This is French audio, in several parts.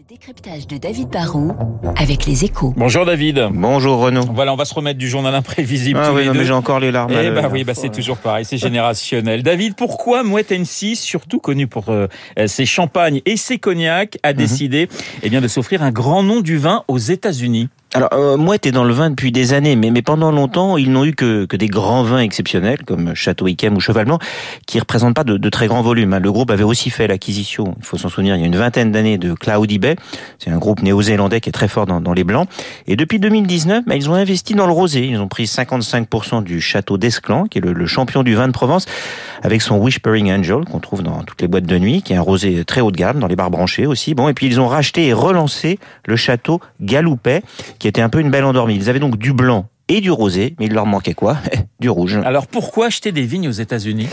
Le décryptage de David Barrault avec les échos. Bonjour David. Bonjour Renaud. Voilà, on va se remettre du journal imprévisible Ah tous oui, les non, deux. mais j'ai encore les larmes. Eh bah oui, bah c'est toujours pareil, c'est générationnel. David, pourquoi Mouette N6, surtout connu pour euh, ses champagnes et ses cognacs, Mhm. a décidé eh bien de s'offrir un grand nom du vin aux États-Unis? Alors, euh, Mouette est dans le vin depuis des années, mais, mais pendant longtemps, ils n'ont eu que, que des grands vins exceptionnels, comme Château Yquem ou Cheval Blanc, qui représentent pas de, de très grands volumes. hein. Le groupe avait aussi fait l'acquisition, il faut s'en souvenir, il y a une vingtaine d'années de Cloudy Bay. C'est un groupe néo-zélandais qui est très fort dans, dans les blancs. Et depuis 2019, bah, ils ont investi dans le rosé. Ils ont pris 55% du Château d'Esclan, qui est le, le champion du vin de Provence, avec son Whispering Angel, qu'on trouve dans toutes les boîtes de nuit, qui est un rosé très haut de gamme, dans les bars branchés aussi. Bon, et puis ils ont racheté et relancé le Château Galoupet, qui était un peu une belle endormie. Ils avaient donc du blanc et du rosé, mais il leur manquait quoi Du rouge. Alors pourquoi acheter des vignes aux États-Unis?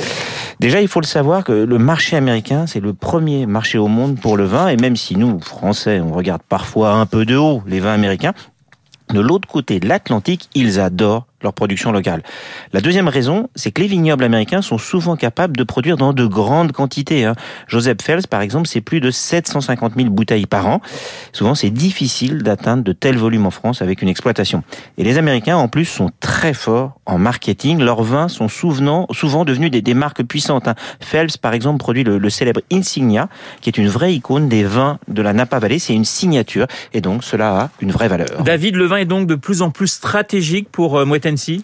Déjà, il faut le savoir que le marché américain, c'est le premier marché au monde pour le vin, et même si nous, Français, on regarde parfois un peu de haut les vins américains, de l'autre côté de l'Atlantique, ils adorent leur production locale. La deuxième raison, c'est que les vignobles américains sont souvent capables de produire dans de grandes quantités. hein. Joseph Fels, par exemple, c'est plus de 750 000 bouteilles par an. Souvent, c'est difficile d'atteindre de tels volumes en France avec une exploitation. Et les Américains, en plus, sont très forts en marketing. Leurs vins sont souvent, devenus des, des marques puissantes. hein. Phelps, par exemple, produit le, le célèbre Insignia, qui est une vraie icône des vins de la Napa Valley. C'est une signature, et donc cela a une vraie valeur. David, le vin est donc de plus en plus stratégique pour euh, N6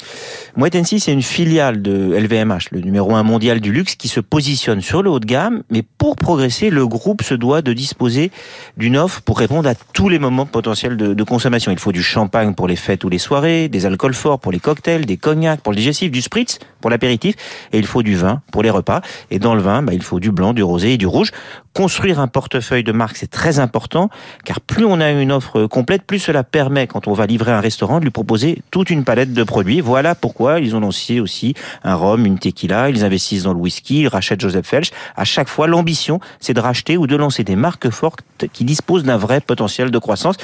Moet Hennessy, c'est une filiale de LVMH, le numéro un mondial du luxe, qui se positionne sur le haut de gamme. Mais pour progresser, le groupe se doit de disposer d'une offre pour répondre à tous les moments potentiels de, consommation. Il faut du champagne pour les fêtes ou les soirées, des alcools forts pour les cocktails, des cognacs pour le digestif, du spritz pour l'apéritif, et il faut du vin pour les repas. Et dans le vin, bah, il faut du blanc, du rosé et du rouge. Construire un portefeuille de marque, c'est très important, car plus on a une offre complète, plus cela permet, quand on va livrer un restaurant, de lui proposer toute une palette de Voilà pourquoi ils ont lancé aussi un rhum, une tequila, ils investissent dans le whisky, ils rachètent Joseph Felch. À chaque fois, l'ambition, c'est de racheter ou de lancer des marques fortes qui disposent d'un vrai potentiel de croissance.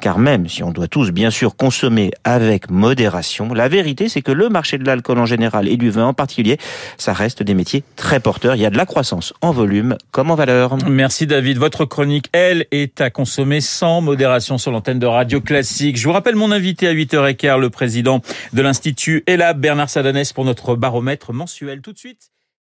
Car même si on doit tous, bien sûr, consommer avec modération, la vérité, c'est que le marché de l'alcool en général et du vin en particulier, ça reste des métiers très porteurs. Il y a de la croissance en volume comme en valeur. Merci David. Votre chronique, elle, est à consommer sans modération sur l'antenne de Radio Classique. Je vous rappelle mon invité à 8h15, le président de l'Institut ELAB, Bernard Sadanès, pour notre baromètre mensuel. Tout de suite.